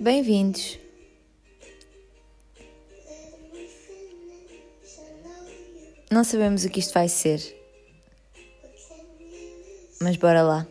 Bem-vindos! Não sabemos o que isto vai ser, mas bora lá.